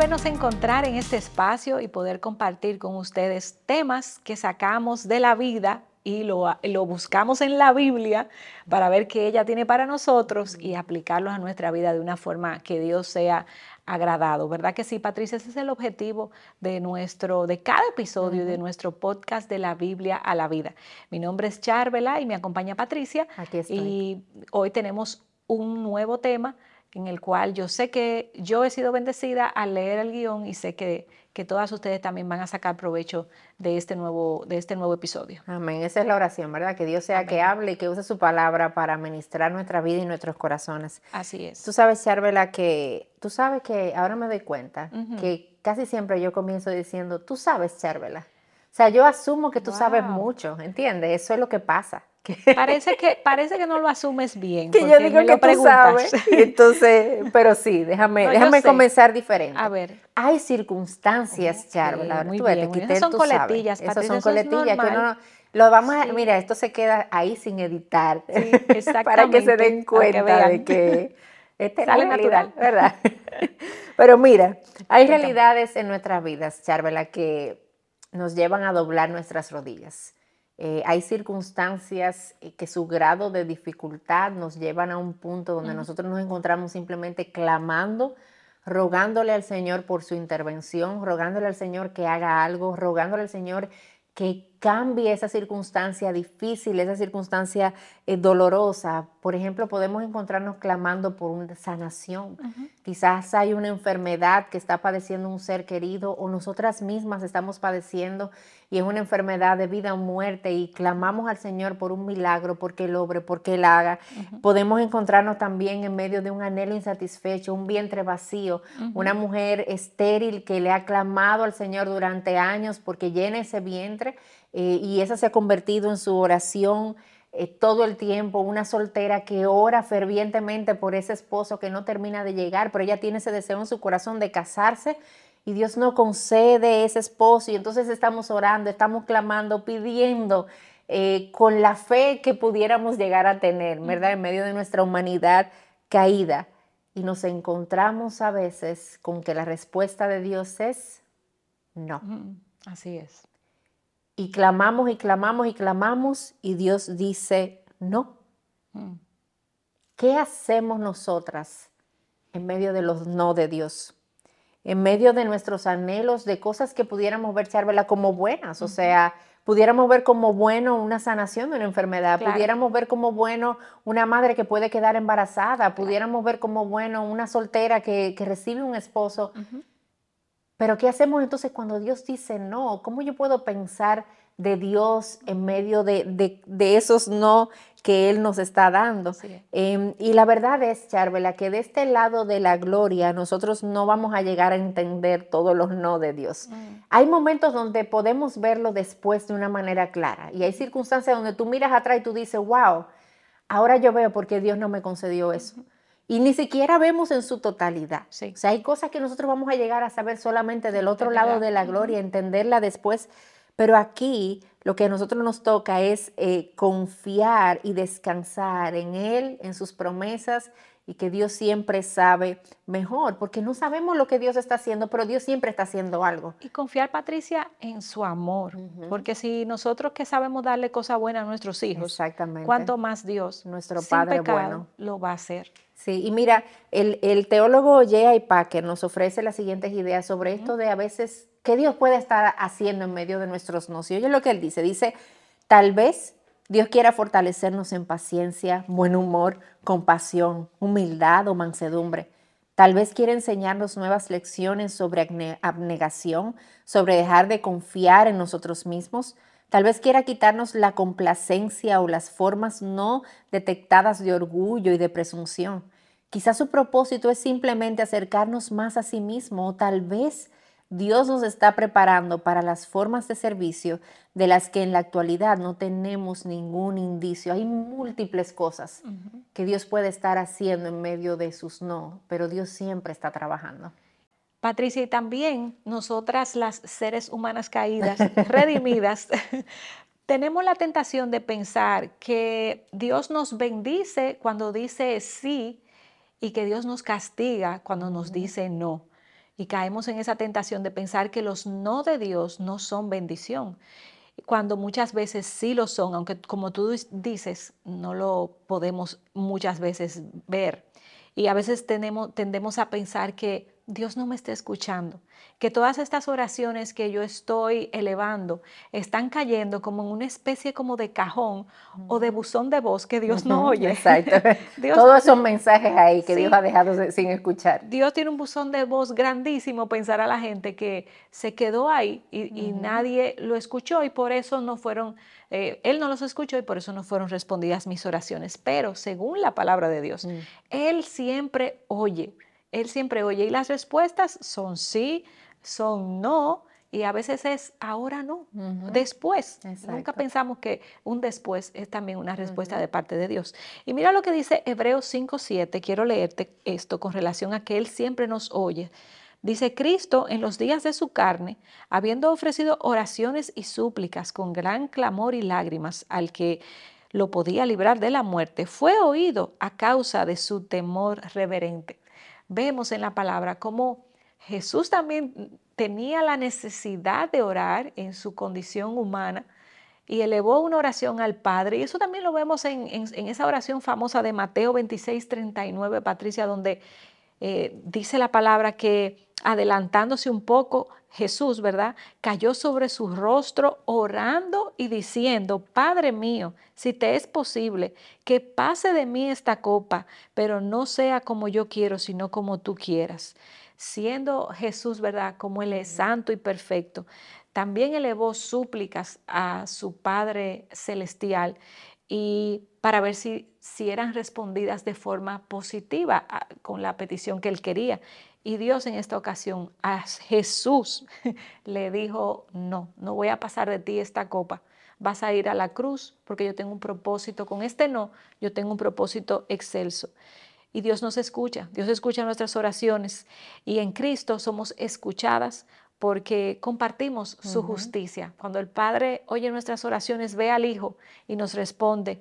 volvernos a encontrar en este espacio y poder compartir con ustedes temas que sacamos de la vida y lo, lo, buscamos en la Biblia para ver qué ella tiene para nosotros y aplicarlos a nuestra vida de una forma que Dios sea agradado, ¿verdad que sí, Patricia? Ese es el objetivo de nuestro, de cada episodio de nuestro podcast de la Biblia a la vida. Mi nombre es Charvela y me acompaña Patricia. Aquí estoy. Y hoy tenemos un nuevo tema en el cual yo sé que yo he sido bendecida al leer el guion y sé que, que todas ustedes también van a sacar provecho de este nuevo, de este nuevo episodio. Amén. Esa es la oración, ¿verdad? Que Dios sea que hable y que use su palabra para ministrar nuestra vida y nuestros corazones. Así es. Tú sabes, Charvela, que tú sabes que ahora me doy cuenta que casi siempre yo comienzo diciendo, tú sabes, Charvela. O sea, yo asumo que tú sabes mucho, ¿entiendes? Eso es lo que pasa. Parece que, parece que no lo asumes bien. Que yo digo que tú sabes. Entonces, pero sí, déjame, déjame comenzar diferente. A ver. Hay circunstancias, Charla. muy bien. Esas son coletillas, Esas son coletillas que uno lo vamos a, mira, esto se queda ahí sin editar. para que se den cuenta de que esta es la realidad, ¿verdad? Pero mira, hay realidades en nuestras vidas, Charvela, que nos llevan a doblar nuestras rodillas. Eh, hay circunstancias eh, que su grado de dificultad nos llevan a un punto donde nosotros nos encontramos simplemente clamando, rogándole al Señor por su intervención, rogándole al Señor que haga algo, rogándole al Señor que cambie esa circunstancia difícil, esa circunstancia eh, dolorosa. Por ejemplo, podemos encontrarnos clamando por una sanación. Quizás hay una enfermedad que está padeciendo un ser querido o nosotras mismas estamos padeciendo y es una enfermedad de vida o muerte y clamamos al Señor por un milagro, porque Él obre, porque Él haga. Podemos encontrarnos también en medio de un anhelo insatisfecho, un vientre vacío, una mujer estéril que le ha clamado al Señor durante años porque llena ese vientre eh, y esa se ha convertido en su oración. Eh, todo el tiempo, una soltera que ora fervientemente por ese esposo que no termina de llegar, pero ella tiene ese deseo en su corazón de casarse y Dios no concede ese esposo y entonces estamos orando, estamos clamando, pidiendo eh, con la fe que pudiéramos llegar a tener, ¿verdad? En medio de nuestra humanidad caída. Y nos encontramos a veces con que la respuesta de Dios es no. Así es. Y clamamos y clamamos y clamamos y Dios dice no. ¿Qué hacemos nosotras en medio de los no de Dios? en medio de nuestros anhelos, de cosas que pudiéramos ver, Charvela, como buenas. O sea, pudiéramos ver como bueno una sanación de una enfermedad, pudiéramos ver como bueno una madre que puede quedar embarazada, pudiéramos ver como bueno una soltera que, recibe un esposo. Pero ¿qué hacemos entonces cuando Dios dice no? ¿Cómo yo puedo pensar de Dios en medio de, esos no que Él nos está dando. Em, y la verdad es, Charvela, que de este lado de la gloria nosotros no vamos a llegar a entender todos los no de Dios. Mm. Hay momentos donde podemos verlo después de una manera clara y hay circunstancias donde tú miras atrás y tú dices, wow, ahora yo veo por qué Dios no me concedió eso. Y ni siquiera vemos en su totalidad. O sea, hay cosas que nosotros vamos a llegar a saber solamente del otro lado de la gloria, entenderla después pero aquí lo que a nosotros nos toca es eh, confiar y descansar en Él, en sus promesas y que Dios siempre sabe mejor, porque no sabemos lo que Dios está haciendo, pero Dios siempre está haciendo algo. Y confiar, Patricia, en su amor, porque si nosotros que sabemos darle cosas buenas a nuestros hijos, Exactamente. ¿cuánto más Dios, nuestro Padre bueno, lo va a hacer? Sí, y mira, el, el teólogo J.I. Packer nos ofrece las siguientes ideas sobre esto de a veces ¿Qué Dios puede estar haciendo en medio de nuestros no? Y oye lo que Él dice, dice, tal vez Dios quiera fortalecernos en paciencia, buen humor, compasión, humildad o mansedumbre. Tal vez quiere enseñarnos nuevas lecciones sobre abnegación, sobre dejar de confiar en nosotros mismos. Tal vez quiera quitarnos la complacencia o las formas no detectadas de orgullo y de presunción. Quizás su propósito es simplemente acercarnos más a sí mismo o tal vez Dios nos está preparando para las formas de servicio de las que en la actualidad no tenemos ningún indicio. Hay múltiples cosas que Dios puede estar haciendo en medio de sus no, pero Dios siempre está trabajando. Patricia, y también nosotras las seres humanas caídas, redimidas, tenemos la tentación de pensar que Dios nos bendice cuando dice sí y que Dios nos castiga cuando nos dice no. y caemos en esa tentación de pensar que los no de Dios no son bendición, cuando muchas veces sí lo son, aunque como tú dices, no lo podemos muchas veces ver. Y a veces tenemos, tendemos a pensar que Dios no me está escuchando, que todas estas oraciones que yo estoy elevando están cayendo como en una especie como de cajón o de buzón de voz que Dios no oye. Exacto. Todos esos mensajes ahí que Dios ha dejado sin escuchar. Dios tiene un buzón de voz grandísimo, pensar a la gente que se quedó ahí y, nadie lo escuchó y por eso no fueron, eh, Él no los escuchó y por eso no fueron respondidas mis oraciones. Pero según la palabra de Dios, mm. Él siempre oye. Él siempre oye y las respuestas son sí, son no y a veces es ahora no, después. Nunca pensamos que un después es también una respuesta de parte de Dios. Y mira lo que dice Hebreos 5.7, quiero leerte esto con relación a que Él siempre nos oye. Dice, Cristo en los días de su carne, habiendo ofrecido oraciones y súplicas con gran clamor y lágrimas al que lo podía librar de la muerte, fue oído a causa de su temor reverente vemos en la palabra cómo Jesús también tenía la necesidad de orar en su condición humana y elevó una oración al Padre. Y eso también lo vemos en, esa oración famosa de Mateo 26, 39, Patricia, donde eh, dice la palabra que adelantándose un poco, Jesús, ¿verdad? Cayó sobre su rostro orando y diciendo, Padre mío, si te es posible, que pase de mí esta copa, pero no sea como yo quiero, sino como tú quieras. Siendo Jesús, ¿verdad? Como Él es santo y perfecto, también elevó súplicas a su Padre Celestial y para ver si, si eran respondidas de forma positiva con la petición que él quería. Y Dios en esta ocasión a Jesús le dijo, no, no voy a pasar de ti esta copa. Vas a ir a la cruz porque yo tengo un propósito. Con este no, yo tengo un propósito excelso. Y Dios nos escucha, Dios escucha nuestras oraciones y en Cristo somos escuchadas porque compartimos su justicia. Cuando el Padre oye nuestras oraciones, ve al Hijo y nos responde,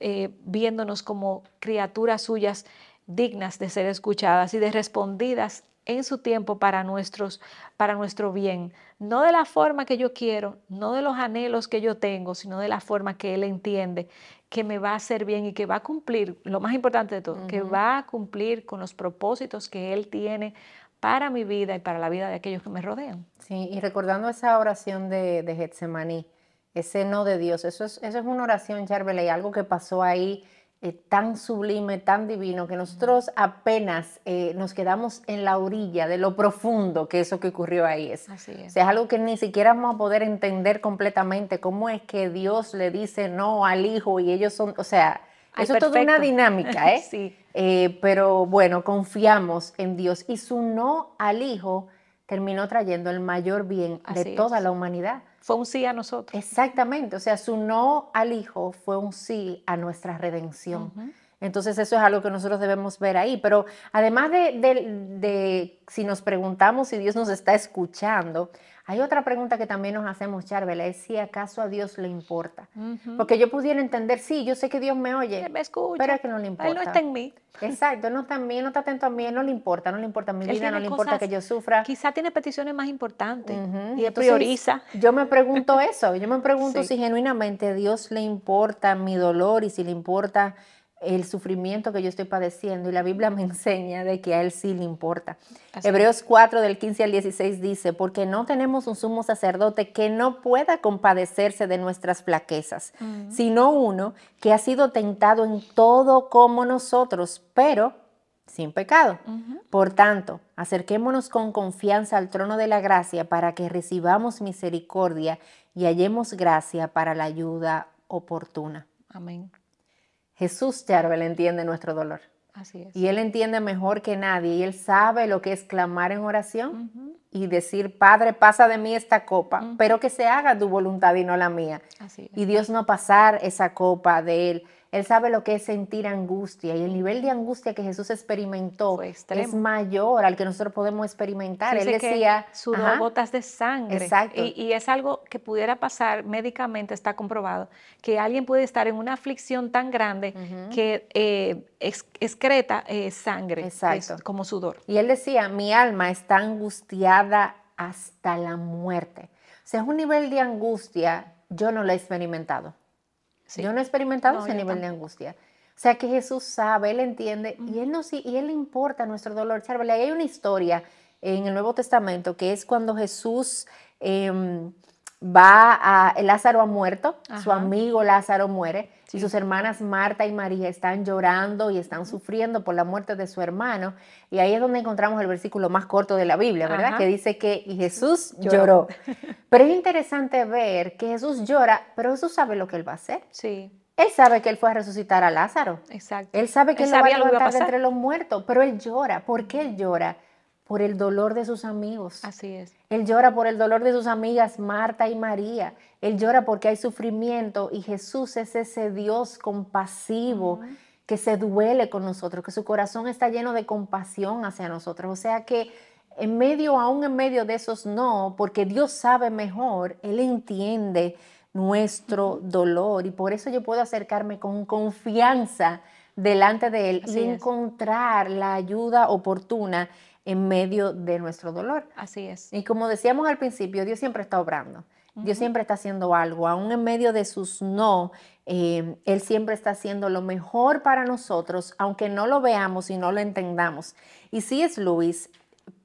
eh, viéndonos como criaturas suyas dignas de ser escuchadas y de respondidas en su tiempo para, nuestros, para nuestro bien, no de la forma que yo quiero, no de los anhelos que yo tengo, sino de la forma que Él entiende que me va a hacer bien y que va a cumplir, lo más importante de todo, que va a cumplir con los propósitos que Él tiene para mi vida y para la vida de aquellos que me rodean. Sí, y recordando esa oración de, de Getsemaní, ese no de Dios, eso es, eso es una oración, y algo que pasó ahí eh, tan sublime, tan divino, que nosotros apenas eh, nos quedamos en la orilla de lo profundo que eso que ocurrió ahí es. Así es. O sea, es algo que ni siquiera vamos a poder entender completamente cómo es que Dios le dice no al hijo y ellos son, o sea, eso es toda una dinámica, ¿eh? sí. Eh, pero bueno, confiamos en Dios y su no al hijo terminó trayendo el mayor bien de toda la humanidad fue un sí a nosotros. Exactamente, o sea, su no al Hijo fue un sí a nuestra redención. Entonces eso es algo que nosotros debemos ver ahí. Pero además de, si nos preguntamos si Dios nos está escuchando, hay otra pregunta que también nos hacemos, Charvela, es si acaso a Dios le importa. Porque yo pudiera entender, sí, yo sé que Dios me oye, me escucha, pero es que no le importa. Él no está en mí. Exacto, no está en mí, no está atento a mí, no le importa, no le importa mi vida, no le importa que yo sufra. Quizá tiene peticiones más importantes y prioriza. Yo me pregunto eso, yo me pregunto si genuinamente a Dios le importa mi dolor y si le importa el sufrimiento que yo estoy padeciendo y la Biblia me enseña de que a Él sí le importa. Hebreos 4 del 15 al 16 dice, porque no tenemos un sumo sacerdote que no pueda compadecerse de nuestras flaquezas, sino uno que ha sido tentado en todo como nosotros, pero sin pecado. Por tanto, acerquémonos con confianza al trono de la gracia para que recibamos misericordia y hallemos gracia para la ayuda oportuna. Amén. Jesús, Charbel, entiende nuestro dolor. Así es. Y Él entiende mejor que nadie. Y Él sabe lo que es clamar en oración y decir, Padre, pasa de mí esta copa, pero que se haga tu voluntad y no la mía. Así es. Y Dios no pasar esa copa de Él Él sabe lo que es sentir angustia y el nivel de angustia que Jesús experimentó es mayor al que nosotros podemos experimentar. Él decía... Sudó gotas de sangre. Exacto. Y, es algo que pudiera pasar médicamente, está comprobado, que alguien puede estar en una aflicción tan grande que eh, excreta eh, sangre como sudor. Y él decía, mi alma está angustiada hasta la muerte. O sea, es un nivel de angustia, yo no lo he experimentado. Yo no he experimentado ese nivel de angustia. O sea que Jesús sabe, Él entiende y Él, no, y él le importa nuestro dolor. Ahí hay una historia en el Nuevo Testamento que es cuando Jesús em, va a, Lázaro ha muerto, su amigo Lázaro muere y sus hermanas Marta y María están llorando y están sufriendo por la muerte de su hermano. Y ahí es donde encontramos el versículo más corto de la Biblia, ¿verdad? Que dice que Jesús lloró. Pero es interesante ver que Jesús llora, pero Jesús sabe lo que él va a hacer. Sí. Él sabe que él fue a resucitar a Lázaro. Exacto. Él sabe que él, lo va a levantar de entre los muertos, pero él llora. ¿Por qué él llora? Por el dolor de sus amigos. Así es. Él llora por el dolor de sus amigas Marta y María. Él llora porque hay sufrimiento y Jesús es ese Dios compasivo que se duele con nosotros, que su corazón está lleno de compasión hacia nosotros. O sea que en medio, aún en medio de esos no, porque Dios sabe mejor, Él entiende nuestro dolor y por eso yo puedo acercarme con confianza delante de Él y encontrar la ayuda oportuna en medio de nuestro dolor. Así es. Y como decíamos al principio, Dios siempre está obrando. Dios siempre está haciendo algo, aún en medio de sus no, eh, Él siempre está haciendo lo mejor para nosotros, aunque no lo veamos y no lo entendamos. Y si es Luis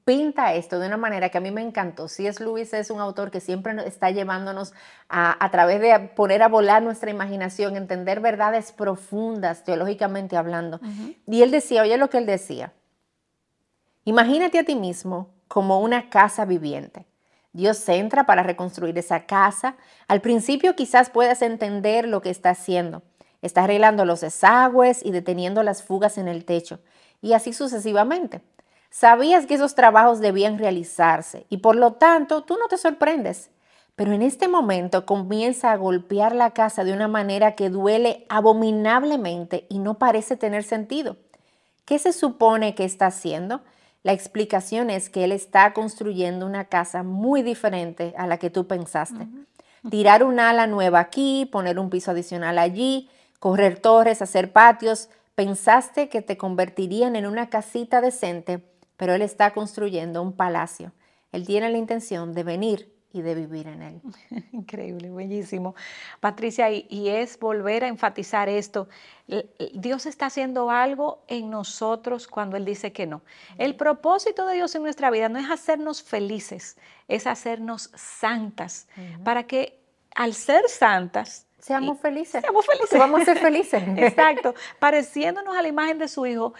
pinta esto de una manera que a mí me encantó. C.S. Luis es un autor que siempre está llevándonos a, a través de poner a volar nuestra imaginación, entender verdades profundas, teológicamente hablando. Y él decía, oye lo que él decía, Imagínate a ti mismo como una casa viviente. Dios entra para reconstruir esa casa. Al principio quizás puedas entender lo que está haciendo. Está arreglando los desagües y deteniendo las fugas en el techo. Y así sucesivamente. Sabías que esos trabajos debían realizarse y por lo tanto tú no te sorprendes. Pero en este momento comienza a golpear la casa de una manera que duele abominablemente y no parece tener sentido. ¿Qué se supone que está haciendo? La explicación es que él está construyendo una casa muy diferente a la que tú pensaste. Tirar un ala nueva aquí, poner un piso adicional allí, correr torres, hacer patios. Pensaste que te convertirían en una casita decente, pero él está construyendo un palacio. Él tiene la intención de venir y de vivir en él. Increíble, bellísimo. Patricia, y, es volver a enfatizar esto. Dios está haciendo algo en nosotros cuando Él dice que no. El propósito de Dios en nuestra vida no es hacernos felices, es hacernos santas, para que al ser santas, Seamos felices. Seamos felices. Vamos a ser felices. Exacto. Pareciéndonos a la imagen de su Hijo,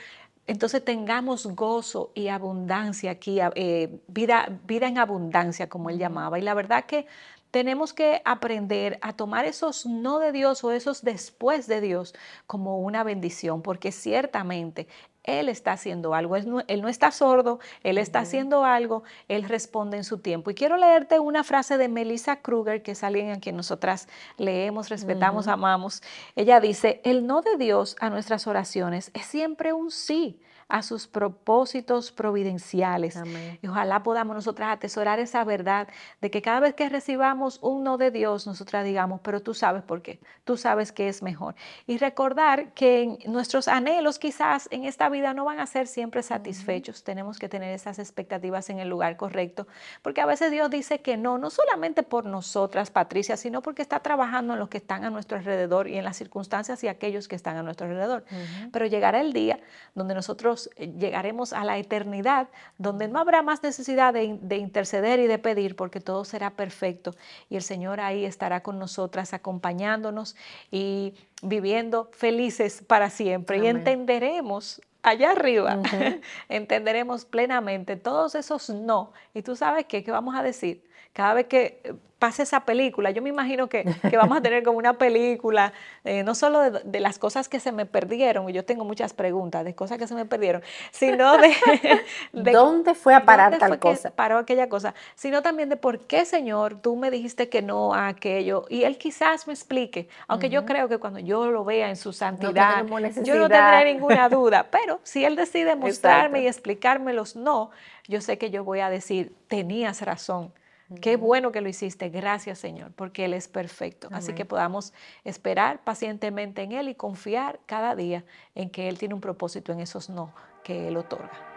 entonces tengamos gozo y abundancia aquí, eh, vida, vida en abundancia, como él llamaba. Y la verdad que tenemos que aprender a tomar esos no de Dios o esos después de Dios como una bendición, porque ciertamente Él está haciendo algo, Él no, está sordo, Él está haciendo algo, Él responde en su tiempo. Y quiero leerte una frase de Melissa Kruger, que es alguien a quien nosotras leemos, respetamos, amamos. Ella dice, el no de Dios a nuestras oraciones es siempre un sí a sus propósitos providenciales. Y ojalá podamos nosotras atesorar esa verdad de que cada vez que recibamos un no de Dios, nosotras digamos, pero tú sabes por qué, tú sabes que es mejor. Y recordar que nuestros anhelos quizás en esta vida no van a ser siempre satisfechos. Tenemos que tener esas expectativas en el lugar correcto, porque a veces Dios dice que no, no solamente por nosotras, Patricia, sino porque está trabajando en los que están a nuestro alrededor y en las circunstancias y aquellos que están a nuestro alrededor. Pero llegará el día donde nosotros eh, llegaremos a la eternidad, donde no habrá más necesidad de, interceder y de pedir, porque todo será perfecto. Y el Señor ahí estará con nosotras, acompañándonos y viviendo felices para siempre. Y entenderemos allá arriba, entenderemos plenamente todos esos no. Y tú sabes qué, qué vamos a decir Cada vez que pase esa película, yo me imagino que, vamos a tener como una película, eh, no solo de, las cosas que se me perdieron, y yo tengo muchas preguntas de cosas que se me perdieron, sino de... ¿Dónde fue a parar tal cosa? paró aquella cosa, sino también de por qué, Señor, tú me dijiste que no a aquello, y Él quizás me explique, aunque yo creo que cuando yo lo vea en su santidad, yo no tendré ninguna duda, pero si Él decide mostrarme y explicarme los no, yo sé que yo voy a decir, tenías razón Qué bueno que lo hiciste. Gracias, Señor, porque Él es perfecto. Así que podamos esperar pacientemente en Él y confiar cada día en que Él tiene un propósito en esos no que Él otorga.